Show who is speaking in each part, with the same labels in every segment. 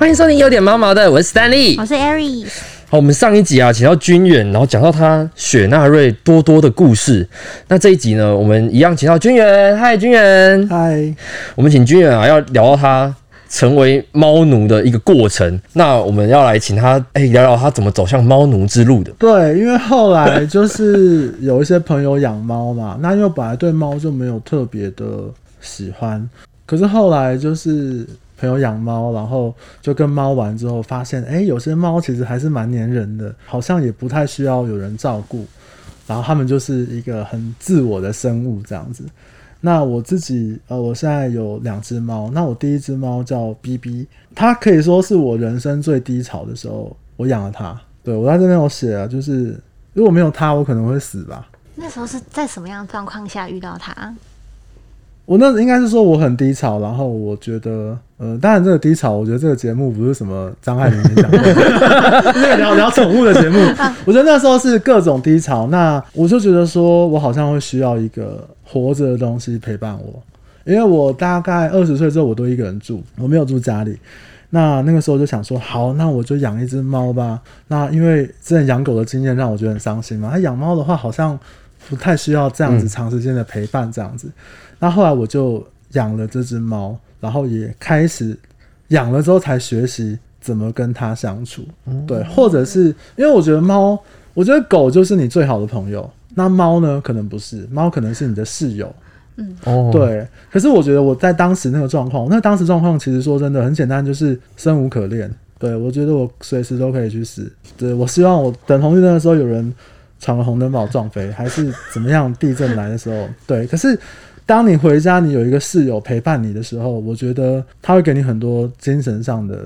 Speaker 1: 欢迎收听有点毛毛的，我是 Stanley，
Speaker 2: 我是 Ari。
Speaker 1: 好，我们上一集啊，请到君远，然后讲到他雪纳瑞多多的故事。那这一集呢，我们一样请到君远。嗨，君远。
Speaker 3: 嗨。
Speaker 1: 我们请君远啊，要聊到他成为猫奴的一个过程。那我们要来请他，哎，聊聊他怎么走向猫奴之路的。
Speaker 3: 对，因为后来就是有一些朋友养猫嘛，那因为本来对猫就没有特别的喜欢，可是后来就是。朋友养猫，然后就跟猫玩之后，发现哎，有些猫其实还是蛮粘人的，好像也不太需要有人照顾，然后他们就是一个很自我的生物这样子。那我自己呃，我现在有两只猫，那我第一只猫叫 B B，它可以说是我人生最低潮的时候，我养了它。对我在这边有写啊，就是如果没有它，我可能会死吧。
Speaker 2: 那时候是在什么样状况下遇到它？
Speaker 3: 我那应该是说我很低潮，然后我觉得，呃，当然这个低潮，我觉得这个节目不是什么张爱玲讲的，那个聊聊宠物的节目。我觉得那时候是各种低潮，那我就觉得说我好像会需要一个活着的东西陪伴我，因为我大概二十岁之后我都一个人住，我没有住家里。那那个时候就想说，好，那我就养一只猫吧。那因为之前养狗的经验让我觉得很伤心嘛，他养猫的话好像不太需要这样子长时间的陪伴，这样子。那后来我就养了这只猫，然后也开始养了之后才学习怎么跟它相处。对，或者是因为我觉得猫，我觉得狗就是你最好的朋友，那猫呢可能不是，猫可能是你的室友。嗯，哦，对。可是我觉得我在当时那个状况，那当时状况其实说真的很简单，就是生无可恋。对我觉得我随时都可以去死。对我希望我等红绿灯的时候有人闯了红灯把我撞飞，还是怎么样？地震来的时候，对。可是。当你回家，你有一个室友陪伴你的时候，我觉得他会给你很多精神上的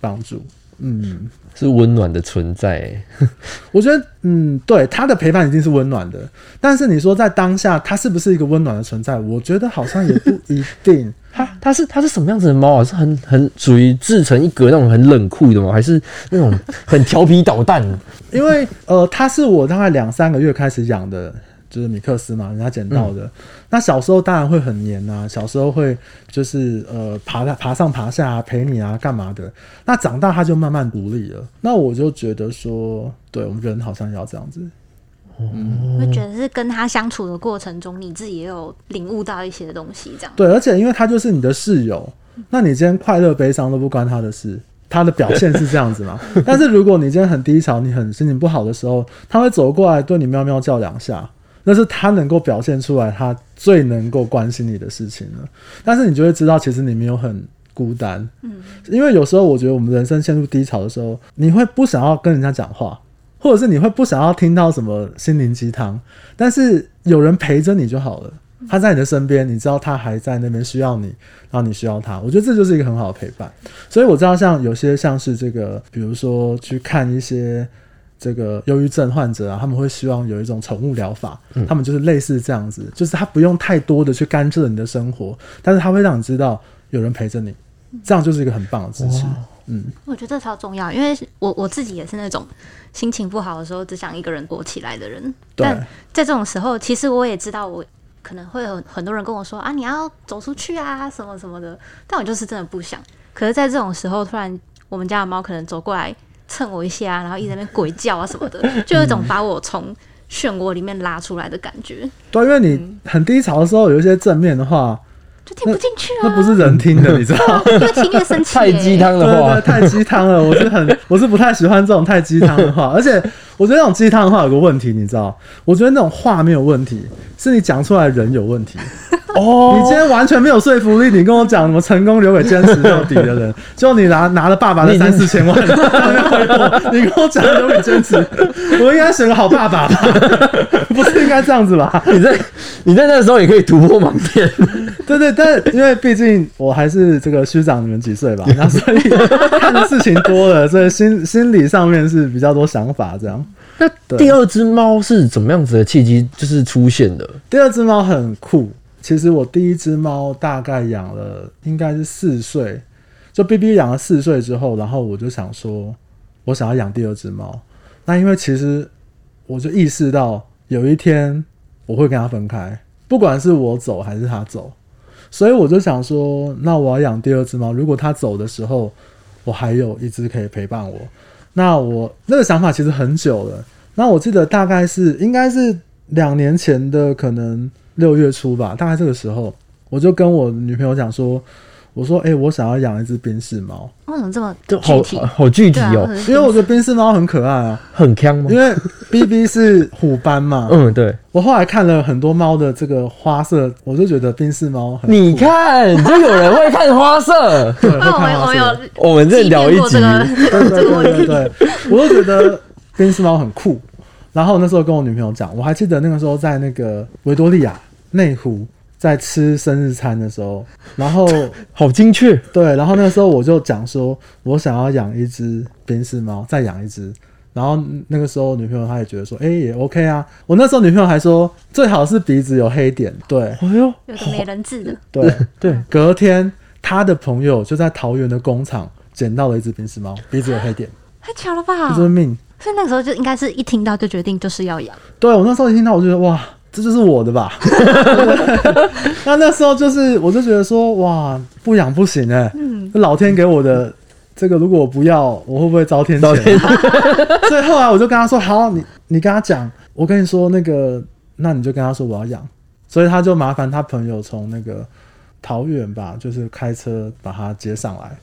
Speaker 3: 帮助。嗯，
Speaker 1: 是温暖的存在。
Speaker 3: 我觉得，嗯，对，他的陪伴一定是温暖的。但是你说在当下，他是不是一个温暖的存在？我觉得好像也不一定。
Speaker 1: 他他是它是什么样子的猫啊？是很很属于自成一格那种很冷酷的吗？还是那种很调皮捣蛋？
Speaker 3: 因为呃，它是我大概两三个月开始养的。就是米克斯嘛，人家捡到的。那小时候当然会很黏啊，小时候会就是呃爬爬上爬下陪你啊，干嘛的。那长大它就慢慢独立了。那我就觉得说，对我们人好像要这样子。
Speaker 2: 嗯，会觉得是跟他相处的过程中，你自己也有领悟到一些东西，这样。
Speaker 3: 对，而且因为他就是你的室友，那你今天快乐悲伤都不关他的事。他的表现是这样子嘛？但是如果你今天很低潮，你很心情不好的时候，他会走过来对你喵喵叫两下。那是他能够表现出来，他最能够关心你的事情了。但是你就会知道，其实你没有很孤单。嗯，因为有时候我觉得我们人生陷入低潮的时候，你会不想要跟人家讲话，或者是你会不想要听到什么心灵鸡汤。但是有人陪着你就好了，他在你的身边，你知道他还在那边需要你，然后你需要他。我觉得这就是一个很好的陪伴。所以我知道，像有些像是这个，比如说去看一些。这个忧郁症患者啊，他们会希望有一种宠物疗法，他们就是类似这样子，就是他不用太多的去干涉你的生活，但是他会让你知道有人陪着你，这样就是一个很棒的支持。
Speaker 2: 嗯，我觉得这超重要，因为我我自己也是那种心情不好的时候只想一个人躲起来的人。但在这种时候，其实我也知道，我可能会有很多人跟我说啊，你要走出去啊，什么什么的，但我就是真的不想。可是，在这种时候，突然我们家的猫可能走过来。蹭我一下，然后一直在那边鬼叫啊什么的，就有一种把我从漩涡里面拉出来的感觉。
Speaker 3: 对，因为你很低潮的时候，有一些正面的话。
Speaker 2: 就听不进去啊！
Speaker 3: 那不是人听的，你知道？
Speaker 2: 越听越生气。
Speaker 1: 太鸡汤的话，
Speaker 3: 太鸡汤了。我是很，我是不太喜欢这种太鸡汤的话。而且，我觉得那种鸡汤的话有个问题，你知道？我觉得那种话没有问题，是你讲出来人有问题。哦，你今天完全没有说服力。你跟我讲什么成功留给坚持到底的人，就你拿拿了爸爸的三四千万，你跟我讲留给坚持，我应该选个好爸爸吧？不是应该这样子吧？
Speaker 1: 你在你在那个时候也可以突破盲点。
Speaker 3: 对对。但因为毕竟我还是这个虚长你们几岁吧，那所以看的事情多了，所以心心理上面是比较多想法这样。
Speaker 1: 那第二只猫是怎么样子的契机就是出现的？
Speaker 3: 第二只猫很酷，其实我第一只猫大概养了应该是四岁，就 B B 养了四岁之后，然后我就想说，我想要养第二只猫。那因为其实我就意识到有一天我会跟它分开，不管是我走还是它走。所以我就想说，那我要养第二只猫。如果它走的时候，我还有一只可以陪伴我。那我那个想法其实很久了。那我记得大概是应该是两年前的，可能六月初吧，大概这个时候，我就跟我女朋友讲说。我说：“哎，我想要养一只冰室猫。
Speaker 2: 为什么这么
Speaker 1: 就好？好具体哦！
Speaker 3: 因为我觉得冰室猫很可爱啊，
Speaker 1: 很香吗？
Speaker 3: 因为 B B 是虎斑嘛。
Speaker 1: 嗯，对。
Speaker 3: 我后来看了很多猫的这个花色，我就觉得冰室猫很。
Speaker 1: 你看，就有人会看花色。
Speaker 3: 对，会看花色。
Speaker 1: 我们这聊一集，
Speaker 3: 对对对对，我就觉得冰室猫很酷。然后那时候跟我女朋友讲，我还记得那个时候在那个维多利亚内湖。”在吃生日餐的时候，然后
Speaker 1: 好精确，
Speaker 3: 对，然后那个时候我就讲说，我想要养一只边氏猫，再养一只，然后那个时候女朋友她也觉得说，哎，也 OK 啊。我那时候女朋友还说，最好是鼻子有黑点，对，
Speaker 2: 哎呦，有个美人痣的，
Speaker 3: 对 对。隔天，他的朋友就在桃园的工厂捡到了一只边氏猫，鼻子有黑点，
Speaker 2: 太巧了吧？
Speaker 3: 这是命，
Speaker 2: 所以那个时候就应该是一听到就决定就是要养。
Speaker 3: 对我那时候一听到，我就觉得哇。这就是我的吧？那那时候就是，我就觉得说，哇，不养不行哎。嗯。老天给我的这个，如果我不要，我会不会遭天谴？所以后来我就跟他说：“好，你你跟他讲，我跟你说那个，那你就跟他说我要养。”所以他就麻烦他朋友从那个桃园吧，就是开车把他接上来，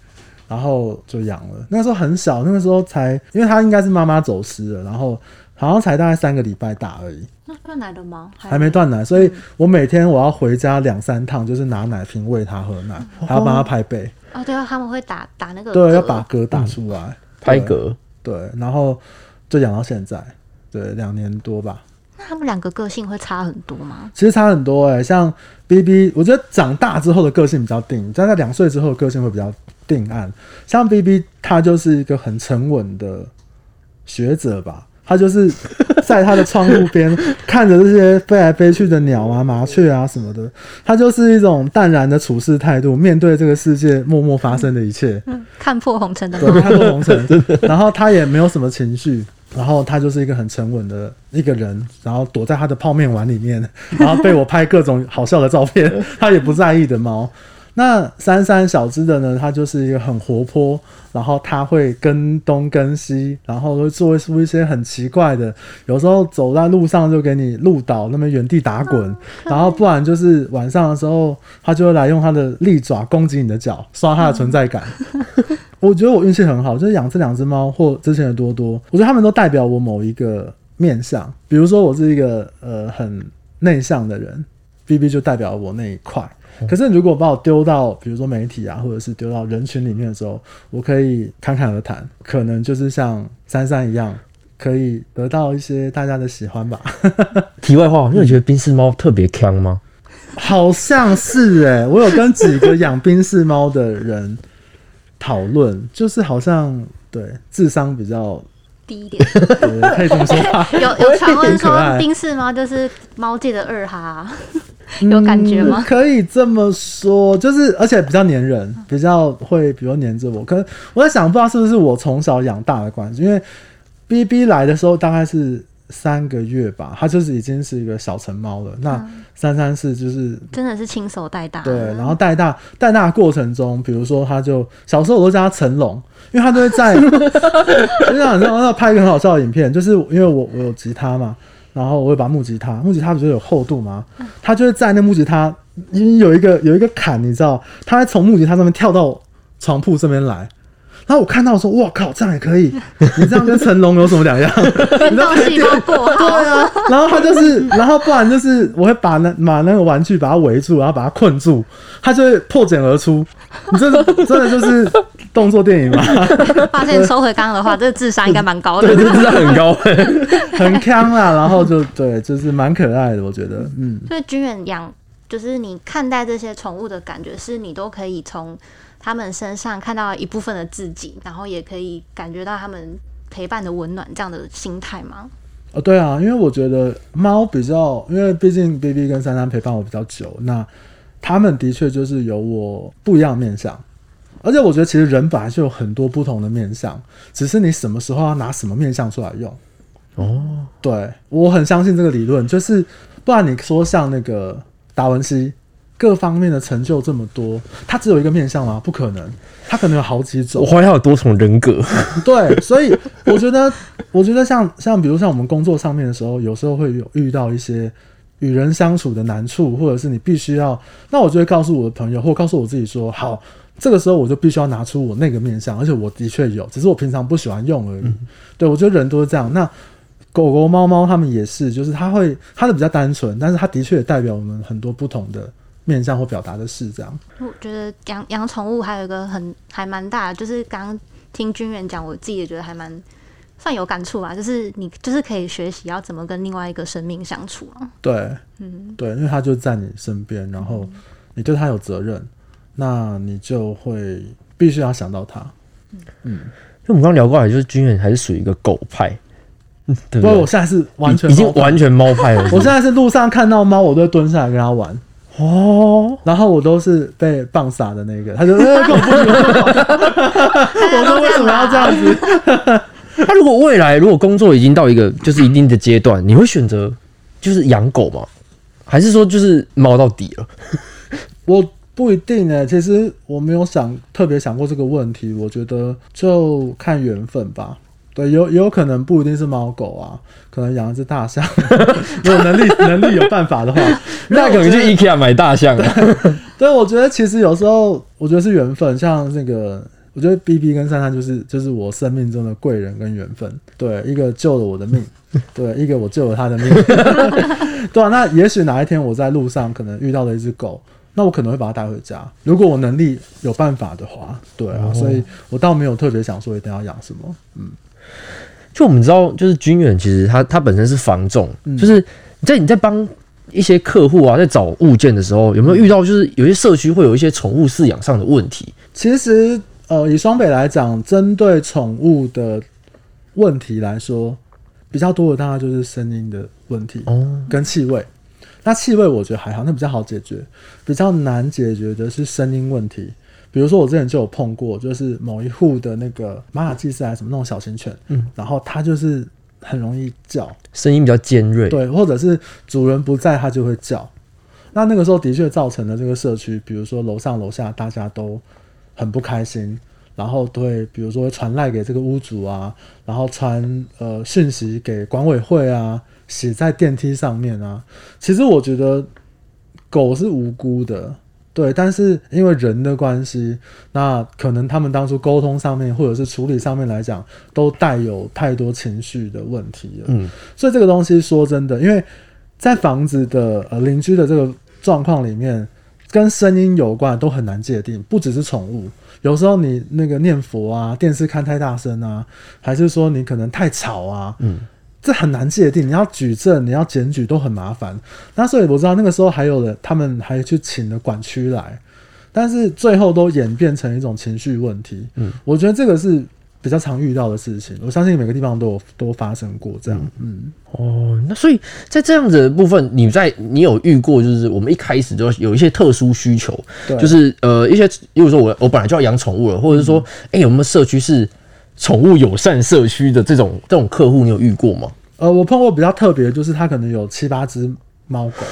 Speaker 3: 然后就养了。那时候很小，那个时候才，因为他应该是妈妈走失了，然后。好像才大概三个礼拜大而已。
Speaker 2: 那断奶了吗？
Speaker 3: 还没断奶，所以我每天我要回家两三趟，就是拿奶瓶喂他喝奶，还要帮他拍背。
Speaker 2: 哦，对啊，他们会打打那个。
Speaker 3: 对，要把嗝打出来，
Speaker 1: 拍嗝。
Speaker 3: 对，然后就养到现在，对，两年多吧。
Speaker 2: 那他们两个个性会差很多吗？
Speaker 3: 其实差很多哎，像 B B，我觉得长大之后的个性比较定，在他两岁之后个性会比较定案。像 B B，他就是一个很沉稳的学者吧。他就是在他的窗户边 看着这些飞来飞去的鸟啊、麻雀啊什么的，他就是一种淡然的处事态度，面对这个世界默默发生的一切，
Speaker 2: 看破红尘的，
Speaker 3: 对，看破红尘，然后他也没有什么情绪，然后他就是一个很沉稳的一个人，然后躲在他的泡面碗里面，然后被我拍各种好笑的照片，他也不在意的猫。那三三小只的呢？它就是一个很活泼，然后它会跟东跟西，然后会做出一些很奇怪的，有时候走在路上就给你路倒，那么原地打滚，然后不然就是晚上的时候，它就会来用它的利爪攻击你的脚，刷它的存在感。我觉得我运气很好，就是养这两只猫或之前的多多，我觉得它们都代表我某一个面相。比如说我是一个呃很内向的人，B B 就代表我那一块。可是，如果把我丢到比如说媒体啊，或者是丢到人群里面的时候，我可以侃侃而谈，可能就是像珊珊一样，可以得到一些大家的喜欢吧。
Speaker 1: 题外话，因为觉得冰室猫特别强吗？
Speaker 3: 好像是哎，我有跟几个养冰室猫的人讨论，就是好像对智商比较
Speaker 2: 低一点，
Speaker 3: 可以这么说。
Speaker 2: 有有传闻说冰室猫就是猫界的二哈。有感觉吗？
Speaker 3: 可以这么说，就是而且比较黏人，比较会，比如黏着我。可能我在想，不知道是不是我从小养大的关系，因为 B B 来的时候大概是三个月吧，它就是已经是一个小成猫了。那三三四就是
Speaker 2: 真的是亲手带大，
Speaker 3: 对。然后带大带大的过程中，比如说它就小时候我都叫它成龙，因为它都会在，就像然后拍一个很好笑的影片，就是因为我我有吉他嘛。然后我会把木吉他，木吉他不是有厚度吗？他就会在那木吉他，因为有一个有一个坎，你知道，他会从木吉他上面跳到床铺这边来。然后我看到说，哇靠，这样也可以？你这样跟成龙有什么两样？
Speaker 2: 你知道细胞过
Speaker 3: 对啊。然后他就是，然后不然就是我会把那把那个玩具把它围住，然后把它困住，他就会破茧而出。你这真的就是动作电影吗？
Speaker 2: 发现收回刚刚的话，这个智商应该蛮高的。
Speaker 1: 对，智商很高，
Speaker 3: 很强啊。然后就对，就是蛮可爱的，我觉得。嗯。
Speaker 2: 所以君远养，就是你看待这些宠物的感觉，是你都可以从。他们身上看到一部分的自己，然后也可以感觉到他们陪伴的温暖，这样的心态吗？
Speaker 3: 哦，对啊，因为我觉得猫比较，因为毕竟 B B 跟珊珊陪伴我比较久，那他们的确就是有我不一样的面相，而且我觉得其实人本来就有很多不同的面相，只是你什么时候要拿什么面相出来用。哦，对我很相信这个理论，就是不然你说像那个达文西。各方面的成就这么多，他只有一个面相吗？不可能，他可能有好几种。
Speaker 1: 我怀疑他有多重人格。
Speaker 3: 对，所以我觉得，我觉得像像比如像我们工作上面的时候，有时候会有遇到一些与人相处的难处，或者是你必须要，那我就会告诉我的朋友，或告诉我自己说，好，这个时候我就必须要拿出我那个面相，而且我的确有，只是我平常不喜欢用而已。对，我觉得人都是这样。那狗狗、猫猫，它们也是，就是它会，它的比较单纯，但是它的确也代表我们很多不同的面相或表达的事。这样，
Speaker 2: 我觉得养养宠物还有一个很还蛮大的，就是刚刚听君远讲，我自己也觉得还蛮算有感触吧。就是你就是可以学习要怎么跟另外一个生命相处啊。
Speaker 3: 对，嗯，对，因为它就在你身边，然后你对它有责任，那你就会必须要想到他。
Speaker 1: 嗯，因为我们刚聊过来，就是军人还是属于一个狗派。
Speaker 3: 对不过我现在是完全
Speaker 1: 已经完全猫派了。
Speaker 3: 我现在是路上看到猫，我都会蹲下来跟它玩哦。然后我都是被棒撒的那个，他就跟我不玩。我说为什么要这样子？
Speaker 1: 那如果未来如果工作已经到一个就是一定的阶段，你会选择就是养狗吗？还是说就是猫到底了？
Speaker 3: 我不一定呢。其实我没有想特别想过这个问题。我觉得就看缘分吧。对，有有可能不一定是猫狗啊，可能养一只大象，有能力 能力有办法的话，
Speaker 1: 那可能去 IKEA 买大象。
Speaker 3: 对，我觉得其实有时候我觉得是缘分，像那个，我觉得 B B 跟珊珊就是就是我生命中的贵人跟缘分。对，一个救了我的命，对，一个我救了他的命。对啊，那也许哪一天我在路上可能遇到了一只狗，那我可能会把它带回家。如果我能力有办法的话，对啊，所以我倒没有特别想说一定要养什么，嗯。
Speaker 1: 就我们知道，就是军远，其实它它本身是防重，就是在你在帮一些客户啊，在找物件的时候，有没有遇到就是有些社区会有一些宠物饲养上的问题？
Speaker 3: 其实，呃，以双北来讲，针对宠物的问题来说，比较多的大概就是声音的问题哦，跟气味。那气味我觉得还好，那比较好解决。比较难解决的是声音问题。比如说，我之前就有碰过，就是某一户的那个马尔济斯还是什么那种小型犬，嗯，然后它就是很容易叫，
Speaker 1: 声音比较尖锐，
Speaker 3: 对，或者是主人不在，它就会叫。那那个时候的确造成了这个社区，比如说楼上楼下大家都很不开心，然后都会比如说传赖给这个屋主啊，然后传呃讯息给管委会啊，写在电梯上面啊。其实我觉得狗是无辜的。对，但是因为人的关系，那可能他们当初沟通上面或者是处理上面来讲，都带有太多情绪的问题了。嗯，所以这个东西说真的，因为在房子的呃邻居的这个状况里面，跟声音有关都很难界定，不只是宠物，有时候你那个念佛啊，电视看太大声啊，还是说你可能太吵啊，嗯。这很难界定，你要举证，你要检举都很麻烦。那所以我知道那个时候还有的，他们还去请了管区来，但是最后都演变成一种情绪问题。嗯，我觉得这个是比较常遇到的事情。我相信每个地方都有都发生过这样。嗯，
Speaker 1: 哦，那所以在这样子的部分，你在你有遇过，就是我们一开始就有一些特殊需求，就是呃一些，比如说我我本来就要养宠物了，或者是说，哎，有没有社区是？宠物友善社区的这种这种客户，你有遇过吗？
Speaker 3: 呃，我碰过比较特别，就是他可能有七八只猫狗，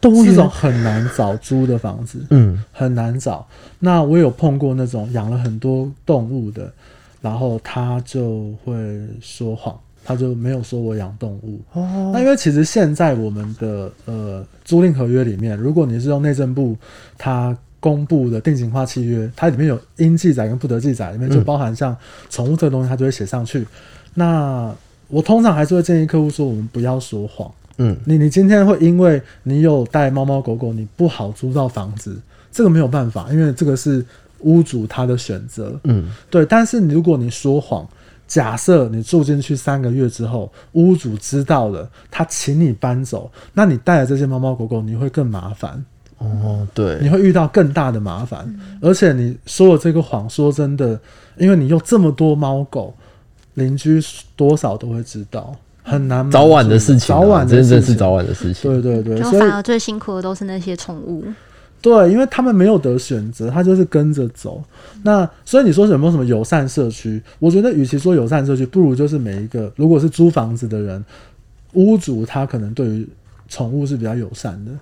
Speaker 3: 动物这种很难找租的房子，嗯，很难找。那我有碰过那种养了很多动物的，然后他就会说谎，他就没有说我养动物。哦，那因为其实现在我们的呃租赁合约里面，如果你是用内政部，他公布的定型化契约，它里面有应记载跟不得记载，里面就包含像宠物这个东西，它就会写上去。那我通常还是会建议客户说，我们不要说谎。嗯，你你今天会因为你有带猫猫狗狗，你不好租到房子，这个没有办法，因为这个是屋主他的选择。嗯，对。但是如果你说谎，假设你住进去三个月之后，屋主知道了，他请你搬走，那你带的这些猫猫狗狗，你会更麻烦。
Speaker 1: 哦，对，
Speaker 3: 你会遇到更大的麻烦，而且你说了这个谎，说真的，因为你有这么多猫狗，邻居多少都会知道，很难。
Speaker 1: 早晚的事情，
Speaker 3: 早晚
Speaker 1: 真的是早晚的事情。
Speaker 3: 对对对，
Speaker 2: 就反而最辛苦的都是那些宠物。
Speaker 3: 对，因为他们没有得选择，他就是跟着走。那所以你说有没有什么友善社区？我觉得，与其说友善社区，不如就是每一个如果是租房子的人，屋主他可能对于宠物是比较友善的。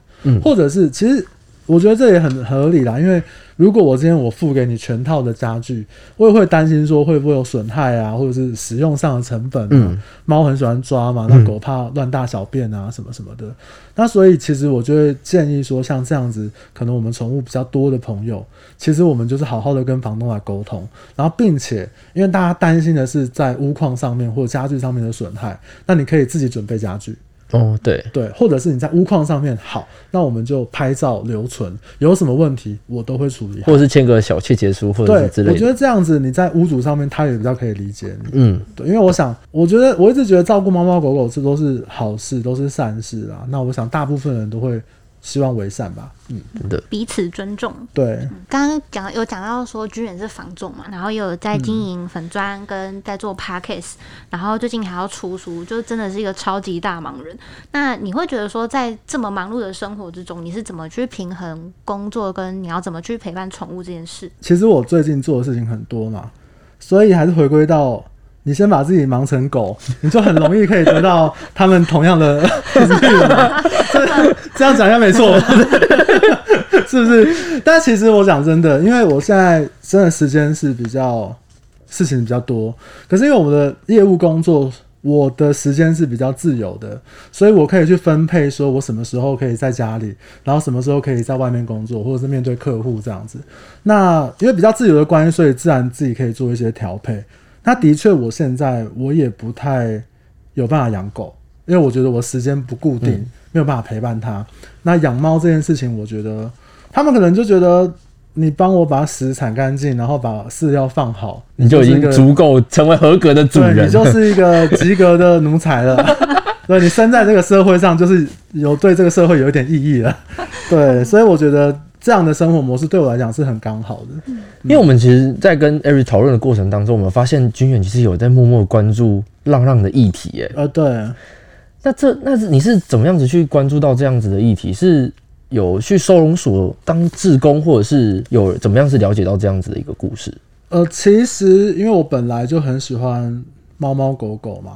Speaker 3: 或者是，其实我觉得这也很合理啦，因为如果我今天我付给你全套的家具，我也会担心说会不会有损害啊，或者是使用上的成本啊。猫很喜欢抓嘛，那狗怕乱大小便啊，什么什么的。那所以其实我就会建议说，像这样子，可能我们宠物比较多的朋友，其实我们就是好好的跟房东来沟通，然后并且因为大家担心的是在屋况上面或者家具上面的损害，那你可以自己准备家具。
Speaker 1: 哦，对
Speaker 3: 对，或者是你在屋况上面好，那我们就拍照留存，有什么问题我都会处理，
Speaker 1: 或者是签个小切结书，或者是之类的。
Speaker 3: 我觉得这样子你在屋主上面他也比较可以理解你。嗯，对，因为我想，我觉得我一直觉得照顾猫猫狗狗这都是好事，都是善事啊。那我想大部分人都会。希望为善吧，
Speaker 1: 嗯，的
Speaker 2: 彼此尊重。
Speaker 3: 对，
Speaker 2: 刚刚讲有讲到说军人是房仲嘛，然后又有在经营粉砖跟在做 podcast，然后最近还要出书，就真的是一个超级大忙人。那你会觉得说，在这么忙碌的生活之中，你是怎么去平衡工作跟你要怎么去陪伴宠物这件事？
Speaker 3: 其实我最近做的事情很多嘛，所以还是回归到。你先把自己忙成狗，你就很容易可以得到他们同样的 资源。这这样讲应该没错，是不是？但其实我讲真的，因为我现在真的时间是比较事情比较多，可是因为我们的业务工作，我的时间是比较自由的，所以我可以去分配，说我什么时候可以在家里，然后什么时候可以在外面工作，或者是面对客户这样子。那因为比较自由的关系，所以自然自己可以做一些调配。那的确，我现在我也不太有办法养狗，因为我觉得我时间不固定，没有办法陪伴它。那养猫这件事情，我觉得他们可能就觉得你帮我把屎铲干净，然后把饲料放好，
Speaker 1: 你就已经足够成为合格的主人，
Speaker 3: 你就是一个 及格的奴才了。对，你生在这个社会上，就是有对这个社会有一点意义了。对，所以我觉得。这样的生活模式对我来讲是很刚好的，
Speaker 1: 因为我们其实，在跟艾瑞讨论的过程当中，我们发现君远其实有在默默关注浪浪的议题，哎，
Speaker 3: 呃，对，
Speaker 1: 那这那是你是怎么样子去关注到这样子的议题？是有去收容所当志工，或者是有怎么样是了解到这样子的一个故事？
Speaker 3: 呃，其实因为我本来就很喜欢猫猫狗狗嘛，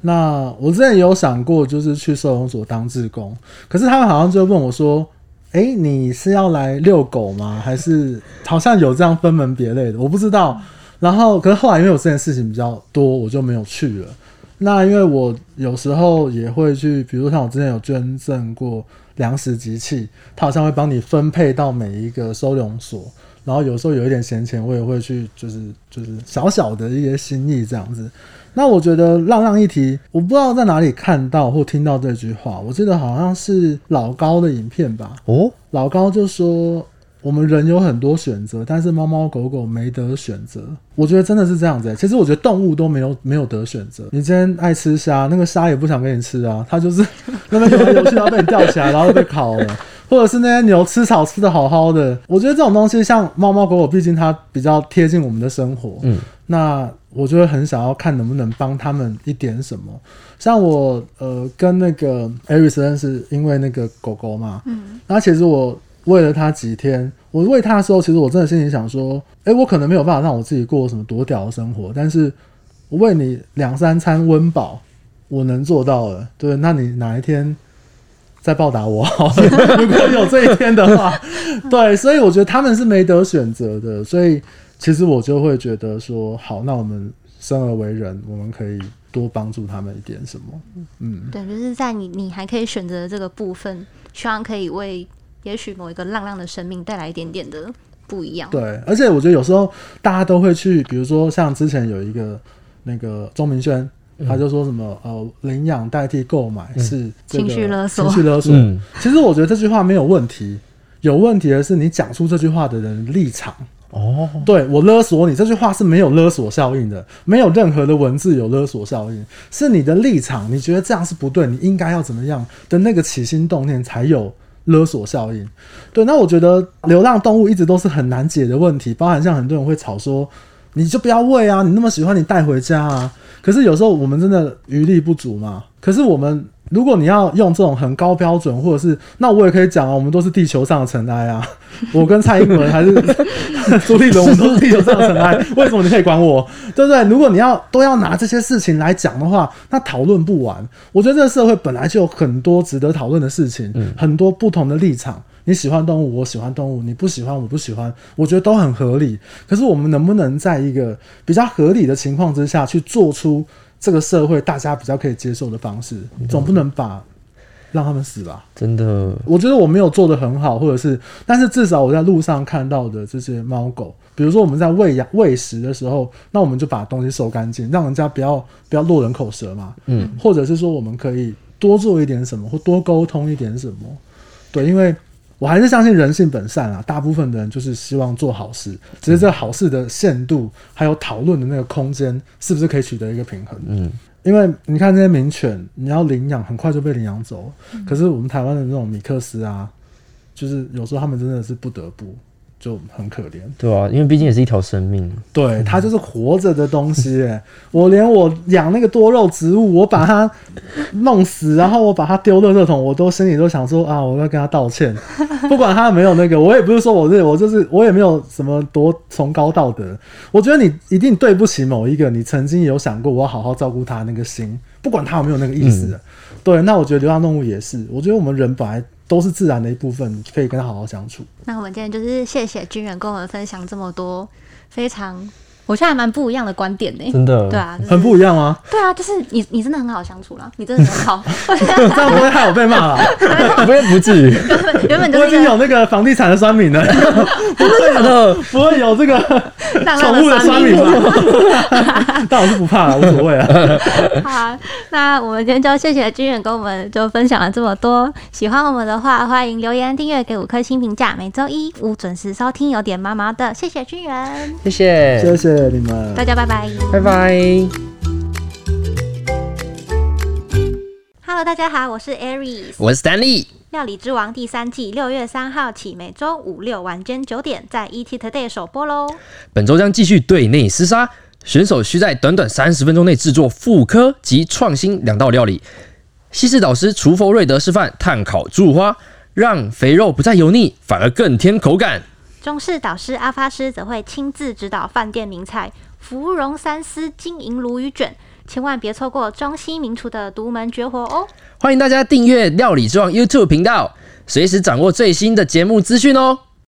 Speaker 3: 那我之前有想过就是去收容所当志工，可是他们好像就问我说。哎，你是要来遛狗吗？还是好像有这样分门别类的？我不知道。然后，可是后来因为我这件事情比较多，我就没有去了。那因为我有时候也会去，比如像我之前有捐赠过粮食机器，他好像会帮你分配到每一个收容所。然后有时候有一点闲钱，我也会去，就是就是小小的一些心意这样子。那我觉得浪浪一提，我不知道在哪里看到或听到这句话，我记得好像是老高的影片吧。哦，老高就说我们人有很多选择，但是猫猫狗狗没得选择。我觉得真的是这样子。其实我觉得动物都没有没有得选择。你今天爱吃虾，那个虾也不想给你吃啊，它就是那边游来游去，然后被你吊起来，然后被烤了。或者是那些牛吃草吃的好好的，我觉得这种东西像猫猫狗狗，毕竟它比较贴近我们的生活。嗯，那我就会很想要看能不能帮他们一点什么。像我呃跟那个艾瑞斯认识，因为那个狗狗嘛。嗯。那其实我喂了它几天，我喂它的时候，其实我真的心里想说，哎，我可能没有办法让我自己过什么多屌的生活，但是我喂你两三餐温饱，我能做到了。对，那你哪一天？再报答我好，如果有这一天的话，对，所以我觉得他们是没得选择的，所以其实我就会觉得说，好，那我们生而为人，我们可以多帮助他们一点什么，
Speaker 2: 嗯，对，就是在你你还可以选择这个部分，希望可以为也许某一个浪浪的生命带来一点点的不一样，
Speaker 3: 对，而且我觉得有时候大家都会去，比如说像之前有一个那个钟明轩。他就说什么呃，领养代替购买是
Speaker 2: 情绪勒索，
Speaker 3: 情绪勒索。其实我觉得这句话没有问题，有问题的是你讲出这句话的人立场。哦，对我勒索你这句话是没有勒索效应的，没有任何的文字有勒索效应，是你的立场，你觉得这样是不对，你应该要怎么样的那个起心动念才有勒索效应。对，那我觉得流浪动物一直都是很难解的问题，包含像很多人会吵说，你就不要喂啊，你那么喜欢你带回家啊。可是有时候我们真的余力不足嘛。可是我们如果你要用这种很高标准，或者是那我也可以讲啊，我们都是地球上的尘埃啊。我跟蔡英文还是 朱立伦，我们都是地球上的尘埃，为什么你可以管我？对不对？如果你要都要拿这些事情来讲的话，那讨论不完。我觉得这个社会本来就有很多值得讨论的事情，很多不同的立场。你喜欢动物，我喜欢动物；你不喜欢，我不喜欢。我觉得都很合理。可是我们能不能在一个比较合理的情况之下去做出这个社会大家比较可以接受的方式？总不能把让他们死吧？
Speaker 1: 真的，
Speaker 3: 我觉得我没有做的很好，或者是，但是至少我在路上看到的这些猫狗，比如说我们在喂养喂食的时候，那我们就把东西收干净，让人家不要不要落人口舌嘛。嗯，或者是说我们可以多做一点什么，或多沟通一点什么。对，因为。我还是相信人性本善啊，大部分的人就是希望做好事，只是这好事的限度还有讨论的那个空间，是不是可以取得一个平衡？嗯，因为你看那些名犬，你要领养，很快就被领养走，可是我们台湾的那种米克斯啊，就是有时候他们真的是不得不。就很可怜，
Speaker 1: 对啊，因为毕竟也是一条生命，
Speaker 3: 对，它就是活着的东西。我连我养那个多肉植物，我把它弄死，然后我把它丢垃圾桶，我都心里都想说啊，我要跟他道歉。不管他有没有那个，我也不是说我这我就是我也没有什么多崇高道德。我觉得你一定对不起某一个你曾经有想过我要好好照顾他那个心，不管他有没有那个意思。对，那我觉得流浪动物也是，我觉得我们人本来。都是自然的一部分，可以跟他好好相处。
Speaker 2: 那我们今天就是谢谢军人跟我们分享这么多非常。我现在还蛮不一样的观点呢，
Speaker 1: 真的，
Speaker 2: 对啊，
Speaker 3: 很不一样吗？
Speaker 2: 对啊，就是你，你真的很好相处了，你真的很好，
Speaker 3: 这样不会害我被骂了，
Speaker 1: 不会不至于，
Speaker 2: 原本就
Speaker 3: 我已经有那个房地产的酸民了，不会的，不会有这个宠物的酸民。吗？但我是不怕了，无所谓啊。
Speaker 2: 好，那我们今天就谢谢君远跟我们就分享了这么多，喜欢我们的话，欢迎留言订阅给五颗星评价，每周一五准时收听，有点毛毛的，谢谢君远，
Speaker 1: 谢谢，
Speaker 3: 谢谢。你们，
Speaker 2: 大家拜拜，
Speaker 1: 拜拜。
Speaker 2: Hello，大家好，我是 Aries，
Speaker 1: 我是 Stanley。
Speaker 2: 料理之王第三季六月三号起，每周五六晚间九点在 ET Today 首播喽。
Speaker 1: 本周将继续对内厮杀，选手需在短短三十分钟内制作复刻及创新两道料理。西式导师厨佛瑞德示范炭烤猪五花，让肥肉不再油腻，反而更添口感。
Speaker 2: 中式导师阿发师则会亲自指导饭店名菜芙蓉三丝金银鲈鱼卷，千万别错过中西名厨的独门绝活哦！
Speaker 1: 欢迎大家订阅料理之王 YouTube 频道，随时掌握最新的节目资讯哦。